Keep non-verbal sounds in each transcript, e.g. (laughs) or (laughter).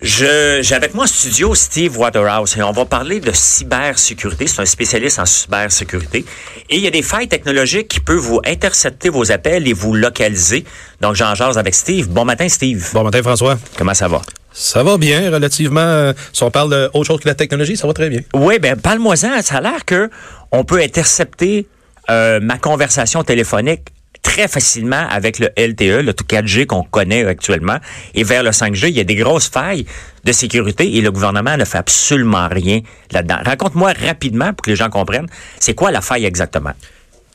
J'ai avec moi en studio Steve Waterhouse et on va parler de cybersécurité. C'est un spécialiste en cybersécurité. Et il y a des failles technologiques qui peuvent vous intercepter vos appels et vous localiser. Donc, j'en jase avec Steve. Bon matin, Steve. Bon matin, François. Comment ça va? Ça va bien, relativement. Euh, si on parle d'autre chose que la technologie, ça va très bien. Oui, ben parle-moi-en. Ça a l'air que on peut intercepter euh, ma conversation téléphonique très facilement avec le LTE, le 4G qu'on connaît actuellement, et vers le 5G, il y a des grosses failles de sécurité et le gouvernement ne fait absolument rien là-dedans. Raconte-moi rapidement pour que les gens comprennent, c'est quoi la faille exactement?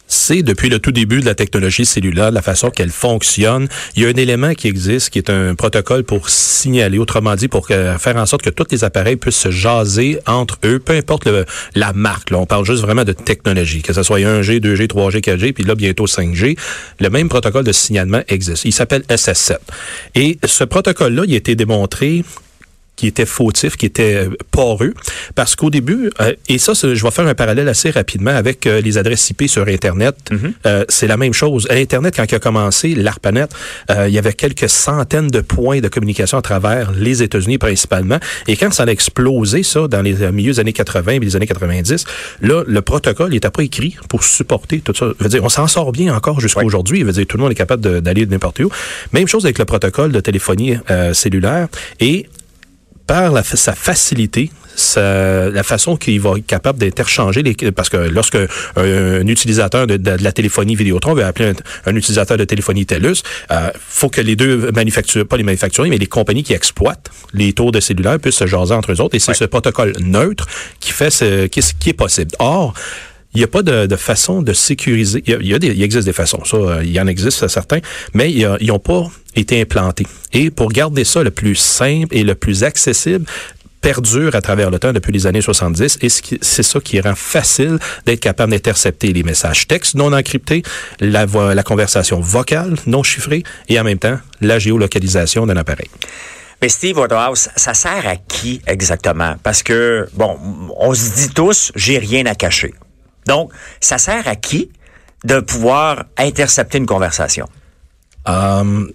C'est depuis le tout début de la technologie cellulaire, la façon qu'elle fonctionne. Il y a un élément qui existe, qui est un protocole pour signaler, autrement dit, pour faire en sorte que tous les appareils puissent se jaser entre eux, peu importe la marque. On parle juste vraiment de technologie, que ce soit 1G, 2G, 3G, 4G, puis là bientôt 5G. Le même protocole de signalement existe. Il s'appelle SS7. Et ce protocole-là, il a été démontré qui était fautif, qui était euh, poreux, parce qu'au début, euh, et ça, je vais faire un parallèle assez rapidement avec euh, les adresses IP sur Internet, mm-hmm. c'est la même chose. Internet, quand il a commencé, l'ARPANET, il y avait quelques centaines de points de communication à travers les États-Unis principalement, et quand ça a explosé, ça, dans les milieux des années 80 et les années 90, là, le protocole n'était pas écrit pour supporter tout ça. Je veux dire, on s'en sort bien encore jusqu'à aujourd'hui. Je veux dire, tout le monde est capable d'aller de, n'importe où. Même chose avec le protocole de téléphonie cellulaire, et par sa facilité, la façon qu'il va être capable d'interchanger les parce que lorsque un, utilisateur de, la téléphonie Vidéotron veut appeler un, utilisateur de téléphonie TELUS, euh, faut que les deux manufactures, pas les manufacturiers, mais les compagnies qui exploitent les tours de cellulaire puissent se jaser entre eux autres. Et c'est ce protocole neutre qui fait ce qui, qui est possible. Or, il n'y a pas de, de, façon de sécuriser. Il, y a, des, il existe des façons, ça, euh, il y en existe certains, mais ils n'ont pas été implantés. Et pour garder ça le plus simple et le plus accessible, perdure à travers le temps depuis les années 70 et c'est ça qui rend facile d'être capable d'intercepter les messages textes non encryptés, la, la conversation vocale non chiffrée et en même temps la géolocalisation d'un appareil. Mais Steve Waterhouse, ça sert à qui exactement? Parce que, bon, on se dit tous, j'ai rien à cacher. Donc, ça sert à qui de pouvoir intercepter une conversation? Euh,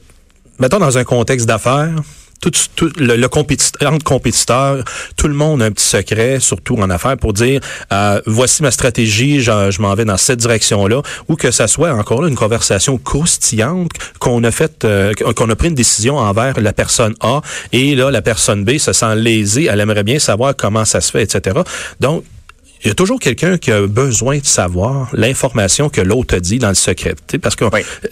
mettons dans un contexte d'affaires, tout, le, compétiteur, entre compétiteurs, tout le monde a un petit secret, surtout en affaires, pour dire euh, voici ma stratégie, je, m'en vais dans cette direction-là, ou que ça soit encore là une conversation croustillante qu'on a fait, euh, qu'on a pris une décision envers la personne A, et là la personne B se sent lésée, elle aimerait bien savoir comment ça se fait, etc. Donc il y a toujours quelqu'un qui a besoin de savoir l'information que l'autre a dit dans le secret. Parce que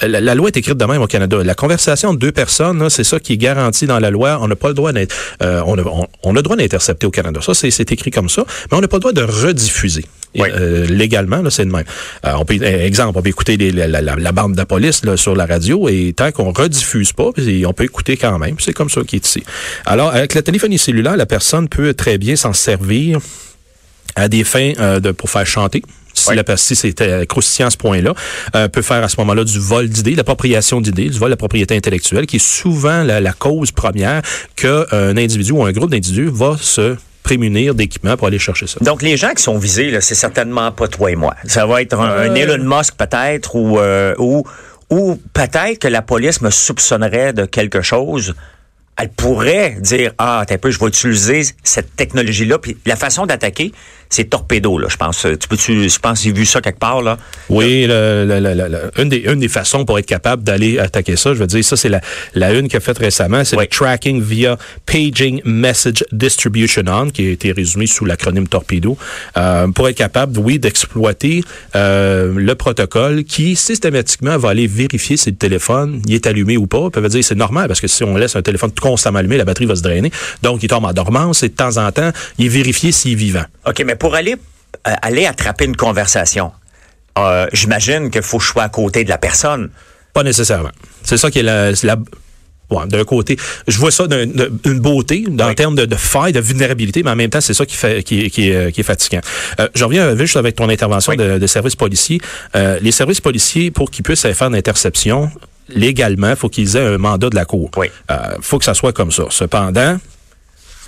la, loi est écrite de même au Canada. La conversation de deux personnes, c'est ça qui est garanti dans la loi. On n'a pas le droit d'être, euh, on, a, on, a le droit d'intercepter au Canada. Ça, c'est écrit comme ça. Mais on n'a pas le droit de rediffuser. Euh, légalement, là, c'est de même. Euh, on peut, exemple, on peut écouter la, la, la, bande de la police là, sur la radio et tant qu'on rediffuse pas, on peut écouter quand même. C'est comme ça qui est ici. Alors, avec la téléphonie cellulaire, la personne peut très bien s'en servir à des fins euh, de, pour faire chanter. Si, la, si c'était croustillant à ce point-là, euh, peut faire à ce moment-là du vol d'idées, l'appropriation d'idées, du vol de la propriété intellectuelle, qui est souvent la, la cause première qu'un individu ou un groupe d'individus va se prémunir d'équipements pour aller chercher ça. Donc, les gens qui sont visés, c'est certainement pas toi et moi. Ça va être un, euh. Elon Musk peut-être ou, euh, ou, ou peut-être que la police me soupçonnerait de quelque chose elle pourrait dire ah t'as peu je vais utiliser cette technologie là puis la façon d'attaquer c'est torpedo là je pense. Tu peux tu je pense j'ai vu ça quelque part là. Oui le, une des une des façons pour être capable d'aller attaquer ça je veux dire ça c'est la la une qu'a faite récemment c'est le tracking via paging message distribution on qui a été résumé sous l'acronyme torpedo euh, pour être capable oui d'exploiter euh, le protocole qui systématiquement va aller vérifier si le téléphone il est allumé ou pas. Ça veut dire c'est normal parce que si on laisse un téléphone constamment allumé, la batterie va se drainer. Donc, il tombe en dormance et de temps en temps, il est vérifié s'il est vivant. OK, mais pour aller, euh, aller attraper une conversation, euh, j'imagine qu'il faut que je sois à côté de la personne. Pas nécessairement. C'est ça qui est la, Ouais, d'un côté, je vois ça d'une beauté, dans termes de, de faille, de vulnérabilité, mais en même temps, c'est ça qui fait qui, qui, euh, qui est fatigant. Euh, je reviens juste avec ton intervention de, de, services policiers. Euh, les services policiers, pour qu'ils puissent faire une interception, légalement, faut qu'ils aient un mandat de la Cour. Oui. Euh, faut que ça soit comme ça. Cependant,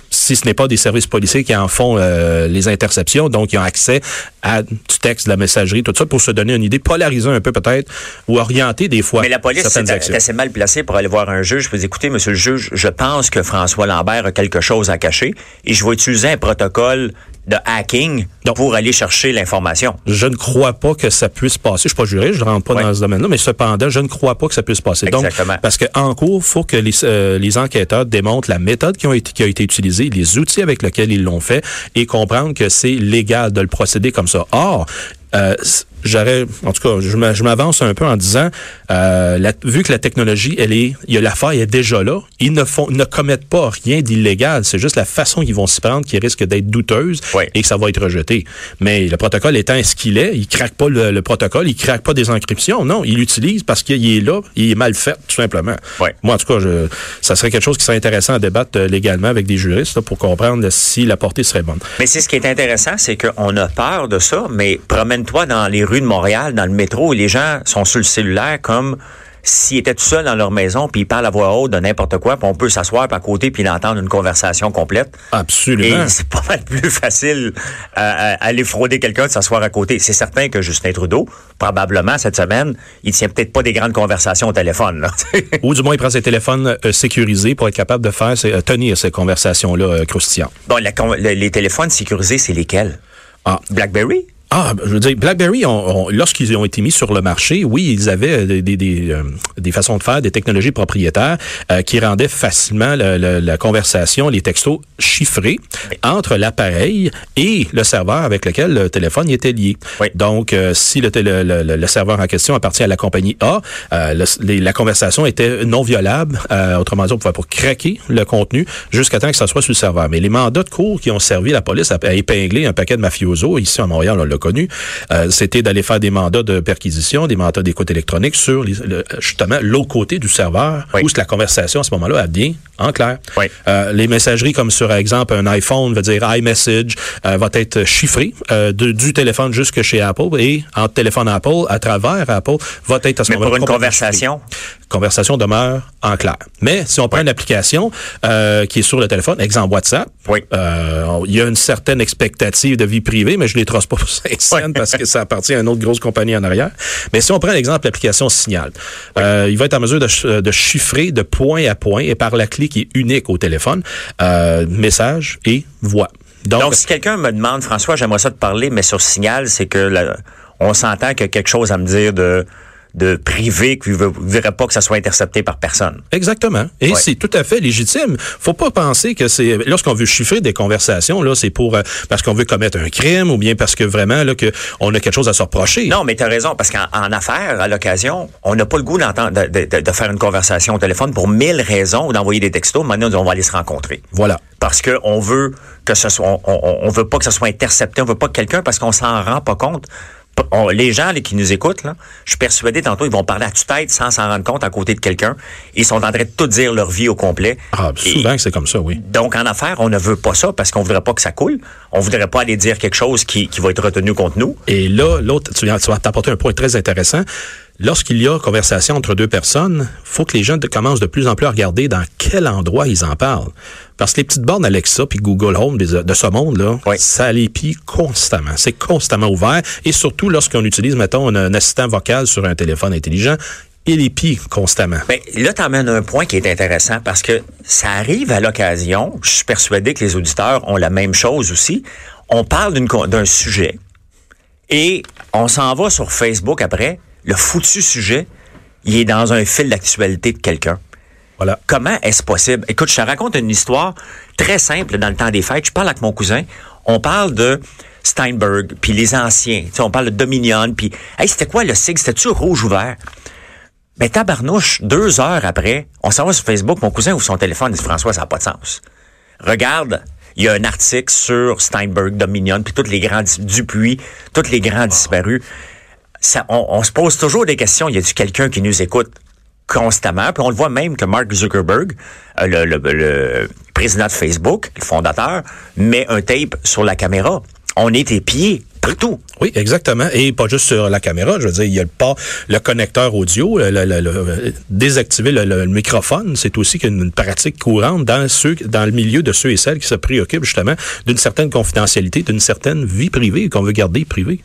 si ce n'est pas des services policiers qui en font euh, les interceptions, donc ils ont accès à du texte, de la messagerie, tout ça, pour se donner une idée, polariser un peu peut-être, ou orienter des fois. Mais la police est assez mal placée pour aller voir un juge. Je vous écoutez, monsieur le juge, je pense que François Lambert a quelque chose à cacher et je vais utiliser un protocole de hacking Donc, pour aller chercher l'information. Je ne crois pas que ça puisse passer. Je suis pas juré, je ne rentre pas dans ce domaine-là, mais cependant, je ne crois pas que ça puisse passer. Exactement. Donc, parce qu'en cours, il faut que les, euh, les, enquêteurs démontrent la méthode qui, ont été, qui a été utilisée, les outils avec lesquels ils l'ont fait et comprendre que c'est légal de le procéder comme ça. Or, euh, j'aurais, en tout cas, je m'avance un peu en disant, euh, la, vu que la technologie, elle est, il y a l'affaire est déjà là, ils ne font, ne commettent pas rien d'illégal. C'est juste la façon qu'ils vont s'y prendre qui risque d'être douteuse et que ça va être rejeté. Mais le protocole étant ce qu'il est, il craque pas le, protocole, il craque pas des encryptions. Non, il l'utilise parce qu'il est là, il est mal fait, tout simplement. Moi, en tout cas, je, ça serait quelque chose qui serait intéressant à débattre euh, légalement avec des juristes pour comprendre si la portée serait bonne. Mais c'est ce qui est intéressant, c'est qu'on a peur de ça, mais promène-toi dans les rues de Montréal, dans le métro, et les gens sont sur le cellulaire comme s'ils étaient tout seuls dans leur maison, puis ils parlent à voix haute de n'importe quoi, puis on peut s'asseoir à côté puis entendre une conversation complète. Absolument. Et c'est pas mal plus facile à, aller frauder quelqu'un de s'asseoir à côté. C'est certain que Justin Trudeau, probablement cette semaine, il tient peut-être pas des grandes conversations au téléphone. Là. (laughs) Ou du moins, il prend ses téléphones euh, sécurisés pour être capable de faire, euh, tenir ces conversations-là euh, croustillantes. Bon, les téléphones sécurisés, c'est lesquels? Ah. BlackBerry? Ah, je veux dire, BlackBerry, lorsqu'ils ont été mis sur le marché, oui, ils avaient des, des, des, euh, des façons de faire, des technologies propriétaires euh, qui rendaient facilement la conversation, les textos chiffrés entre l'appareil et le serveur avec lequel le téléphone était lié. Donc, euh, si le, le, le, serveur en question appartient à la compagnie A, la conversation était non violable. autrement dit, on pouvait pas craquer le contenu jusqu'à temps que ça soit sur le serveur. Mais les mandats de cours qui ont servi la police à, épingler un paquet de mafiosos ici à Montréal, on l'a connu, euh, c'était d'aller faire des mandats de perquisition, des mandats d'écoute électronique sur justement l'autre côté du serveur où la conversation à ce moment-là a bien en clair. Euh, les messageries comme sur exemple un iPhone veut dire iMessage euh, va être chiffré du téléphone jusque chez Apple et entre téléphone Apple à travers Apple va être à ce moment-là. Pour une conversation, conversation demeure en clair. Mais si on prend une application euh, qui est sur le téléphone, exemple WhatsApp, euh, il y a une certaine expectative de vie privée, mais je les trosse pas (laughs) pour saint parce que ça appartient à une autre grosse compagnie en arrière. Mais si on prend l'exemple l'application Signal, euh, il va être en mesure de, de, chiffrer de point à point et par la clé qui est unique au téléphone, message et voix. Donc, Donc si quelqu'un me demande, François, j'aimerais ça te parler, mais sur Signal, c'est que on s'entend qu'il y a quelque chose à me dire de de privé qui ne voudrait pas que ça soit intercepté par personne. Exactement. Et c'est tout à fait légitime. Faut pas penser que c'est lorsqu'on veut chiffrer des conversations là, c'est pour euh, parce qu'on veut commettre un crime ou bien parce que vraiment là que on a quelque chose à se reprocher. Non, mais tu as raison parce qu'en affaires à l'occasion, on n'a pas le goût d'entendre de, de, de, faire une conversation au téléphone pour mille raisons ou d'envoyer des textos. Maintenant, on va aller se rencontrer. Voilà. Parce que on veut que ce soit on, on, on veut pas que ça soit intercepté, on veut pas que quelqu'un parce qu'on s'en rend pas compte les gens qui nous écoutent, là, je suis persuadé tantôt, ils vont parler à tue-tête sans s'en rendre compte à côté de quelqu'un. Ils sont en train de tout dire leur vie au complet. Ah, souvent c'est comme ça, oui. Donc, en affaires, on ne veut pas ça parce qu'on voudrait pas que ça coule. On voudrait pas aller dire quelque chose qui, qui va être retenu contre nous. Et là, l'autre, tu, tu vas t'apporter un point très intéressant. Lorsqu'il y a conversation entre deux personnes, faut que les gens commencent de plus en plus à regarder dans quel endroit ils en parlent. Parce que les petites bornes Alexa puis Google Home de ce monde-là, ça les pille constamment. C'est constamment ouvert. Et surtout lorsqu'on utilise, mettons, un, assistant vocal sur un téléphone intelligent, il les pille constamment. Ben, là, tu amènes un point qui est intéressant parce que ça arrive à l'occasion. Je suis persuadé que les auditeurs ont la même chose aussi. On parle d'un sujet et on s'en va sur Facebook après le foutu sujet, il est dans un fil d'actualité de quelqu'un. Voilà. Comment est-ce possible? Écoute, je te raconte une histoire très simple dans le temps des fêtes. Je parle avec mon cousin. On parle de Steinberg, puis les anciens. Tu sais, on parle de Dominion, puis... Hey, c'était quoi le sigle? C'était-tu rouge ou vert? Ben, tabarnouche, deux heures après, on s'en va sur Facebook, mon cousin ouvre son téléphone et dit « François, ça n'a pas de sens. » Regarde, il y a un article sur Steinberg, Dominion, puis tous les grands... Dupuis, tous les grands disparus on, se pose toujours des questions. Y a-t-il quelqu'un qui nous écoute? constamment? Puis on le voit même que Mark Zuckerberg, euh, le, président de Facebook, le fondateur, met un tape sur la caméra. On est épié partout. Oui, exactement. Et pas juste sur la caméra. Je veux dire, il y a pas le connecteur audio, désactiver le, microphone. C'est aussi une pratique courante dans ceux, dans le milieu de ceux et celles qui se préoccupent justement d'une certaine confidentialité, d'une certaine vie privée qu'on veut garder privée.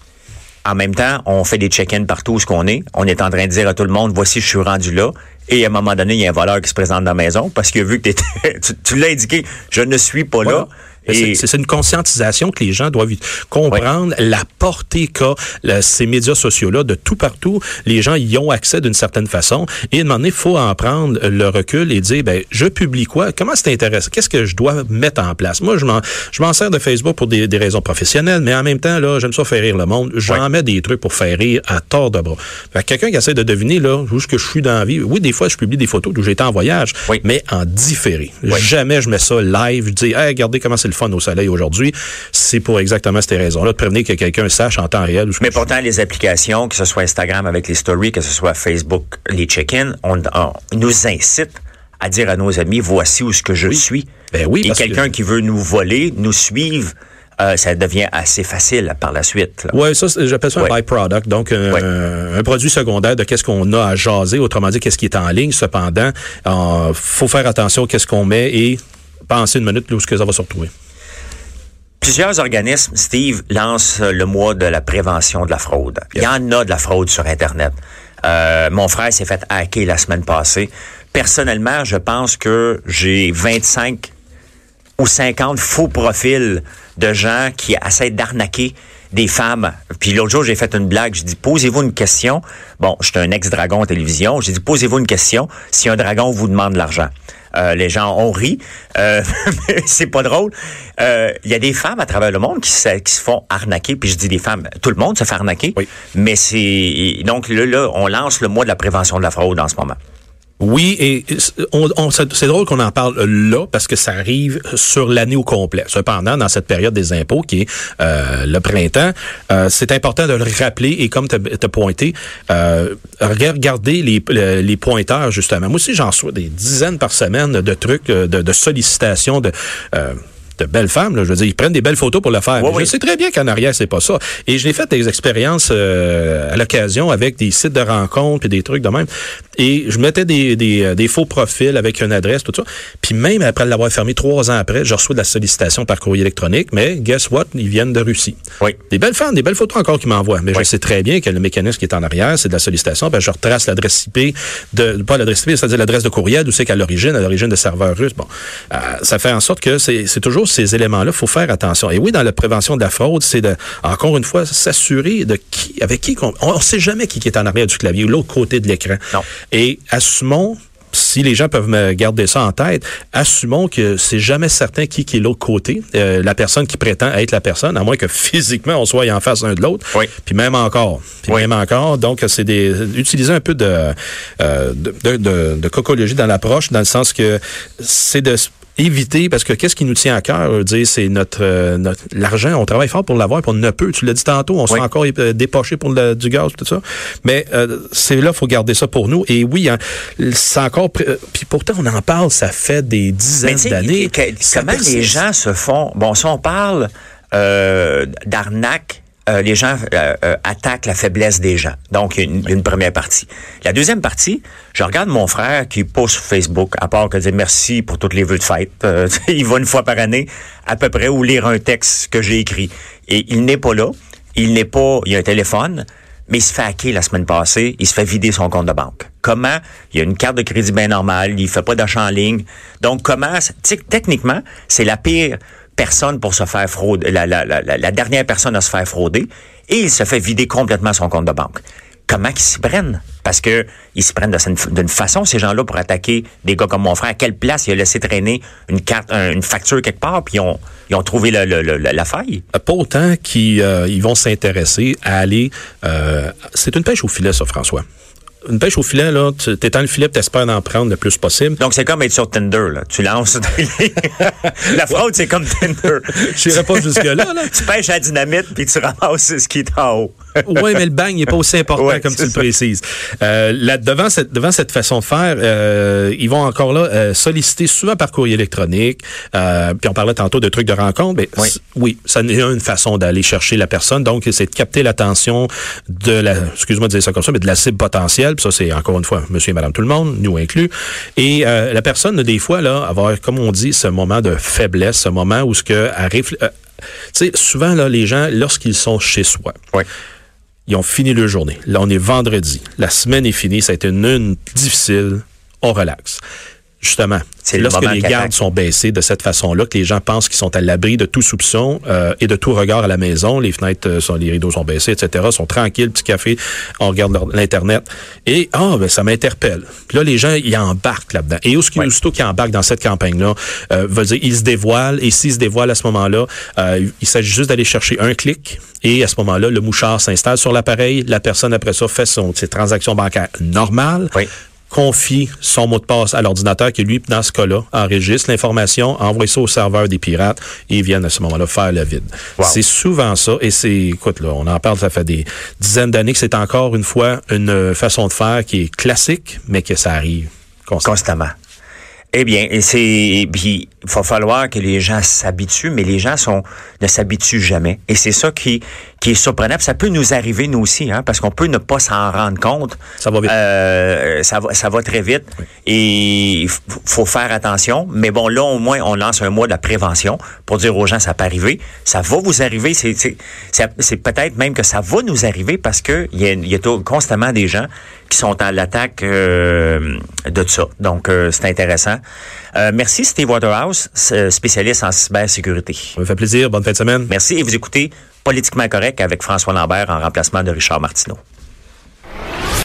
En même temps, on fait des check-ins partout où ce qu'on est. On est en train de dire à tout le monde, voici, je suis rendu là. Et à un moment donné, il y a un voleur qui se présente dans la maison parce qu'il a vu que (laughs) tu, tu l'as indiqué, je ne suis pas là. C'est une conscientisation que les gens doivent comprendre la portée qu'a ces médias sociaux-là de tout partout. Les gens y ont accès d'une certaine façon. Et à un moment donné, il faut en prendre le recul et dire, ben, je publie quoi? Comment c'est intéressant? Qu'est-ce que je dois mettre en place? Moi, je m'en, je m'en sers de Facebook pour des, des, raisons professionnelles, mais en même temps, là, j'aime ça faire rire le monde. J'en mets des trucs pour faire rire à tort de bras. quelqu'un qui essaie de deviner, là, où que je suis dans la vie. Oui, des fois, je publie des photos d'où j'étais en voyage, mais en différé. Jamais je mets ça live. Je dis, hey, regardez comment c'est le fun au soleil aujourd'hui, c'est pour exactement ces raisons-là, de prévenir que quelqu'un sache en temps réel. Mais pourtant, les applications, que ce soit Instagram avec les stories, que ce soit Facebook, les check-ins, on, nous incite à dire à nos amis, voici où ce que je suis. Ben oui, Et quelqu'un qui veut nous voler, nous suivre, euh, ça devient assez facile par la suite. Oui, ça, j'appelle ça un byproduct, donc un, produit secondaire de qu'est-ce qu'on a à jaser, autrement dit, qu'est-ce qui est en ligne. Cependant, il euh, faut faire attention à qu'est-ce qu'on met et penser une minute où ce que ça va se retrouver. Plusieurs organismes, Steve, lancent le mois de la prévention de la fraude. Il y en a de la fraude sur Internet. Euh, mon frère s'est fait hacker la semaine passée. Personnellement, je pense que j'ai 25 ou 50 faux profils de gens qui essaient d'arnaquer des femmes. Puis l'autre jour, j'ai fait une blague. J'ai dit, posez-vous une question. Bon, je suis un ex-dragon en télévision. J'ai dit, posez-vous une question si un dragon vous demande de l'argent. Euh, les gens ont ri. Euh, (laughs) c'est pas drôle. Euh, il y a des femmes à travers le monde qui se, qui se font arnaquer. Puis je dis des femmes, tout le monde se fait arnaquer. Oui. Mais c'est donc là, là, on lance le mois de la prévention de la fraude en ce moment. Oui, et on, c'est drôle qu'on en parle là parce que ça arrive sur l'année au complet. Cependant, dans cette période des impôts qui est euh, le printemps, euh, c'est important de le rappeler et comme tu as pointé, euh, regardez les, les pointeurs justement. Moi aussi, j'en reçois des dizaines par semaine de trucs, de, de sollicitations, de de belles femmes. Là, je veux dire, ils prennent des belles photos pour le faire. je sais très bien qu'en arrière, c'est pas ça. Et je l'ai fait des expériences euh, à l'occasion avec des sites de rencontres et des trucs de même. Et je mettais des, des, euh, des, faux profils avec une adresse, tout ça. Puis même après l'avoir fermé trois ans après, je reçois de la sollicitation par courrier électronique. Mais guess what? Ils viennent de Russie. Oui. Des belles femmes, des belles photos encore qu'ils m'envoient. Mais je sais très bien que le mécanisme qui est en arrière, c'est de la sollicitation. Ben, je retrace l'adresse IP, de, pas l'adresse IP, c'est-à-dire l'adresse de courriel, d'où c'est qu'à l'origine, à l'origine de serveurs russes. Bon, euh, ça fait en sorte que c'est toujours ces éléments-là, faut faire attention. Et oui, dans la prévention de la fraude, c'est de, encore une fois, s'assurer de qui, avec qui, on ne sait jamais qui est en arrière du clavier, l'autre côté de l'écran. Et assumons si les gens peuvent me garder ça en tête, assumons que c'est jamais certain qui, qui est l'autre côté, euh, la personne qui prétend être la personne, à moins que (laughs) physiquement on soit en face l'un de l'autre. Oui. Puis même encore. Puis même encore. Donc, c'est des utiliser un peu de, euh, de, de, de, de, cocologie dans l'approche, dans le sens que c'est de éviter, parce que qu'est-ce qui nous tient à cœur, dire, c'est notre, euh, notre l'argent, on travaille fort pour l'avoir, pour ne peut. Tu l'as dit tantôt, on se fait encore euh, dépocher pour le, du gaz, tout ça. Mais euh, c'est là, faut garder ça pour nous. Et oui, hein, c'est encore. Puis pourtant, on en parle, ça fait des dizaines d'années. Comment les gens se font Bon, si on parle d'arnaque euh, les gens euh, euh, attaquent la faiblesse des gens. Donc, une, une première partie. La deuxième partie, je regarde mon frère qui poste sur Facebook, à part que dire merci pour toutes les vœux de fête. (laughs) il va une fois par année, à peu près, ou lire un texte que j'ai écrit. Et il n'est pas là. Il n'est pas... Il a un téléphone, mais il se fait hacker la semaine passée. Il se fait vider son compte de banque. Comment? Il a une carte de crédit bien normale. Il fait pas d'achat en ligne. Donc, comment... Techniquement, c'est la pire personne pour se faire frauder, la, dernière personne à se faire frauder, et il se fait vider complètement son compte de banque. Comment ils s'y prennent? Parce que ils se prennent d'une façon, ces gens-là, pour attaquer des gars comme mon frère. À quelle place il a laissé traîner une carte, une facture quelque part, puis ils ont, trouvé la, la, faille? Pas autant qu'ils euh, ils vont s'intéresser à aller... Euh, c'est une pêche au filet, ça, François une pêche au filet, là, tu t'étends le filet, tu espères en prendre le plus possible. Donc, c'est comme être sur Tinder, là. Tu lances. (laughs) la fraude, c'est comme Tinder. (laughs) Je n'irai pas jusque-là, là. tu pêches à la dynamite, puis tu ramasses ce qui est en haut. Oui, mais le bang n'est pas aussi important comme tu le précises. Euh, là, devant cette devant cette façon de faire, euh, ils vont encore là euh, solliciter souvent par courrier électronique. Euh, puis on parlait tantôt de trucs de rencontre, mais oui, oui ça n'est une façon d'aller chercher la personne. Donc c'est de capter l'attention de la, excuse-moi de dire ça comme ça, mais de la cible potentielle. Puis ça c'est encore une fois, Monsieur et Madame tout le monde, nous inclus. Et euh, la personne des fois là avoir comme on dit ce moment de faiblesse, ce moment où ce que arrive tu sais, souvent, là, les gens, lorsqu'ils sont chez soi, ils ont fini leur journée. Là, on est vendredi. La semaine est finie. Ça a été une, une difficile. On relaxe. Justement, c'est lorsque les gardes sont baissés de cette façon-là que les gens pensent qu'ils sont à l'abri de tout soupçon euh, et de tout regard à la maison. Les fenêtres euh, sont, les rideaux sont baissés, etc. Sont tranquilles, petit café, on regarde l'internet et ah ben ça m'interpelle. Puis là les gens ils embarquent là-dedans. Et aussitôt qu'ils embarquent dans cette campagne-là, euh, veut dire ils se dévoilent et s'ils se dévoilent à ce moment-là, euh, il s'agit juste d'aller chercher un clic et à ce moment-là le mouchard s'installe sur l'appareil. La personne après ça fait son ses transactions bancaires normales. Oui confie son mot de passe à l'ordinateur qui, lui, dans ce cas-là, enregistre l'information, envoie ça au serveur des pirates et ils viennent à ce moment-là faire le vide. C'est souvent ça et c'est, écoute, là, on en parle, ça fait des dizaines d'années que c'est encore une fois une façon de faire qui est classique, mais que ça arrive constamment. constamment. Eh bien, c'est il va falloir que les gens s'habituent, mais les gens sont ne s'habituent jamais. Et c'est ça qui qui est surprenant. ça peut nous arriver nous aussi, hein, parce qu'on peut ne pas s'en rendre compte. Ça va vite. Euh, ça va ça va très vite. Et il faut faire attention. Mais bon, là au moins on lance un mois de la prévention pour dire aux gens ça peut arriver. Ça va vous arriver. C'est c'est peut-être même que ça va nous arriver parce que il y a, y a constamment des gens qui sont à l'attaque euh, de ça. Donc, euh, c'est intéressant. Euh, merci, Steve Waterhouse, spécialiste en cybersécurité. Ça me fait plaisir. Bonne fin de semaine. Merci. Et vous écoutez Politiquement Correct avec François Lambert en remplacement de Richard Martineau.